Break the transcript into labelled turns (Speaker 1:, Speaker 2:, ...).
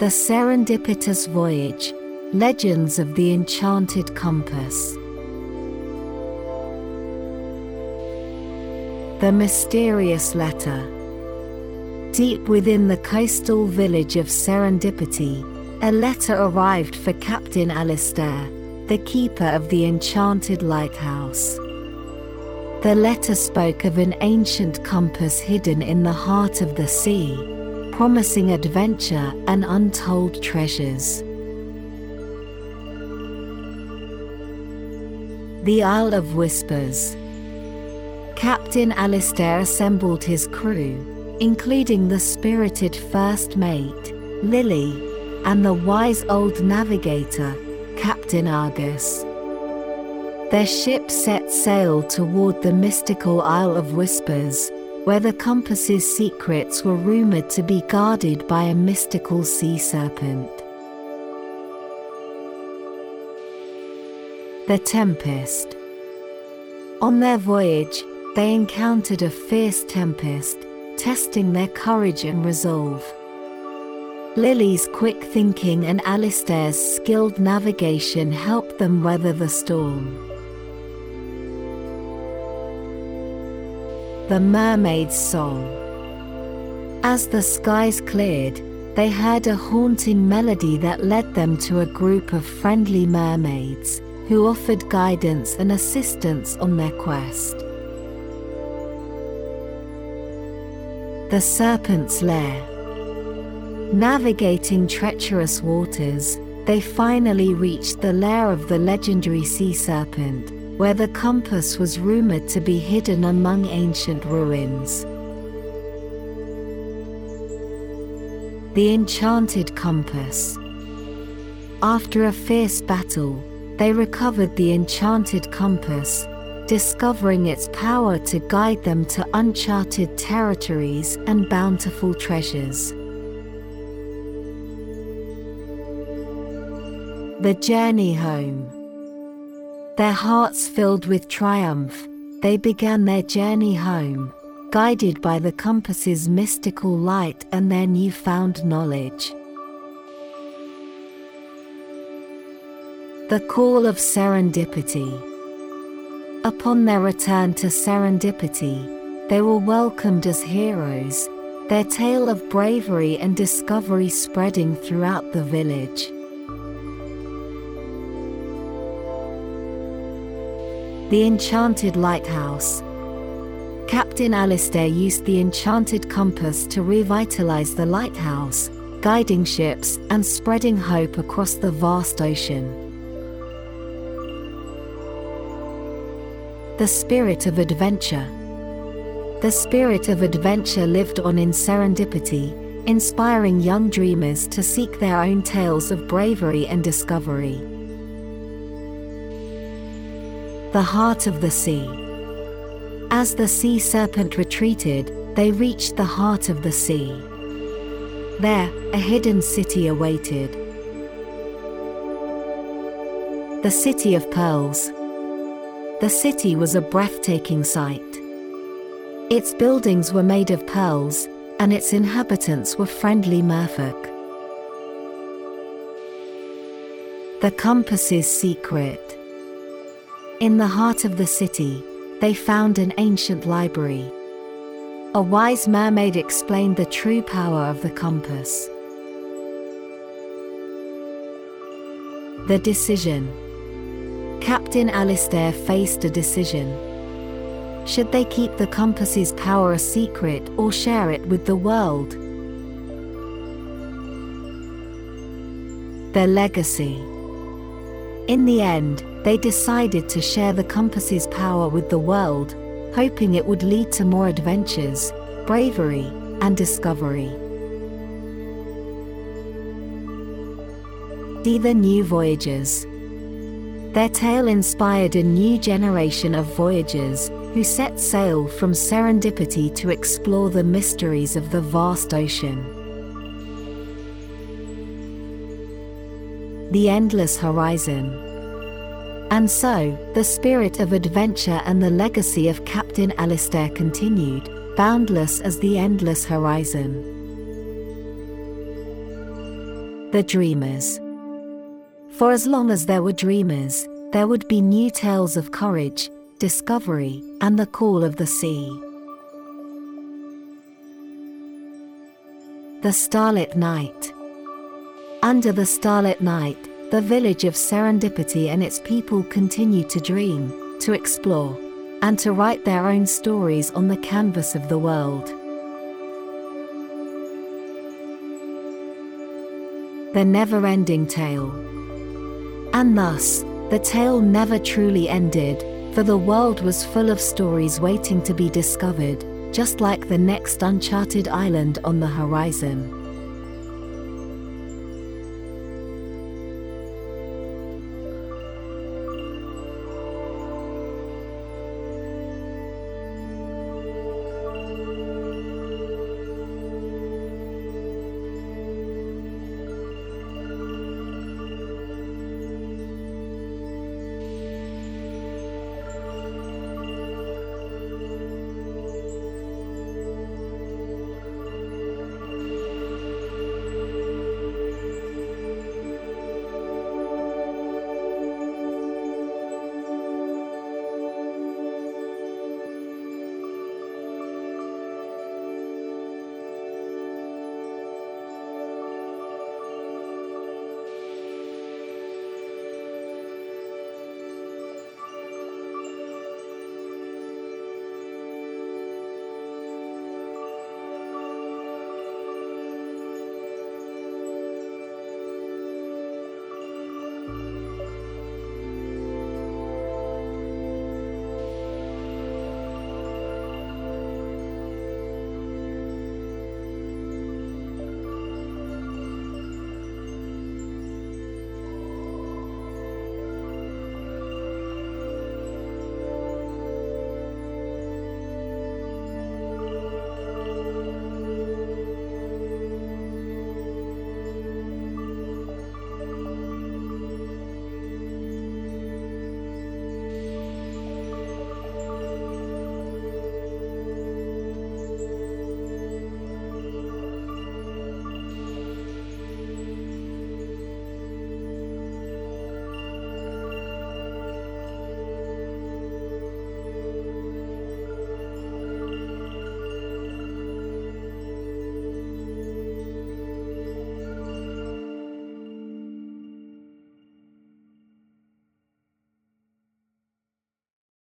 Speaker 1: The Serendipitous Voyage Legends of the Enchanted Compass. The Mysterious Letter. Deep within the coastal village of Serendipity, a letter arrived for Captain Alistair, the keeper of the enchanted lighthouse. The letter spoke of an ancient compass hidden in the heart of the sea, promising adventure and untold treasures. The Isle of Whispers. Captain Alistair assembled his crew, including the spirited first mate, Lily, and the wise old navigator, Captain Argus. Their ship set sail toward the mystical Isle of Whispers, where the compass's secrets were rumored to be guarded by a mystical sea serpent. The Tempest. On their voyage, they encountered a fierce tempest, testing their courage and resolve. Lily's quick thinking and Alistair's skilled navigation helped them weather the storm. The Mermaid's Song. As the skies cleared, they heard a haunting melody that led them to a group of friendly mermaids who offered guidance and assistance on their quest. The Serpent's Lair Navigating treacherous waters, they finally reached the lair of the legendary sea serpent, where the compass was rumored to be hidden among ancient ruins. The Enchanted Compass After a fierce battle, they recovered the enchanted compass, discovering its power to guide them to uncharted territories and bountiful treasures. The journey home. Their hearts filled with triumph, they began their journey home, guided by the compass's mystical light and their newfound knowledge. The Call of Serendipity. Upon their return to Serendipity, they were welcomed as heroes, their tale of bravery and discovery spreading throughout the village. The Enchanted Lighthouse. Captain Alistair used the enchanted compass to revitalize the lighthouse, guiding ships and spreading hope across the vast ocean. The Spirit of Adventure. The spirit of adventure lived on in serendipity, inspiring young dreamers to seek their own tales of bravery and discovery. The heart of the sea. As the sea serpent retreated, they reached the heart of the sea. There, a hidden city awaited. The City of Pearls. The city was a breathtaking sight. Its buildings were made of pearls, and its inhabitants were friendly merfolk. The Compass's Secret. In the heart of the city, they found an ancient library. A wise mermaid explained the true power of the compass. The decision. Captain Alistair faced a decision. Should they keep the compass's power a secret or share it with the world? Their legacy. In the end, they decided to share the compass's power with the world, hoping it would lead to more adventures, bravery, and discovery. See the new voyagers. Their tale inspired a new generation of voyagers who set sail from serendipity to explore the mysteries of the vast ocean. The Endless Horizon. And so, the spirit of adventure and the legacy of Captain Alistair continued, boundless as the endless horizon. the dreamers. For as long as there were dreamers, there would be new tales of courage, discovery, and the call of the sea. The Starlit Night. Under the starlit night, the village of Serendipity and its people continue to dream, to explore, and to write their own stories on the canvas of the world. The never ending tale. And thus, the tale never truly ended, for the world was full of stories waiting to be discovered, just like the next uncharted island on the horizon.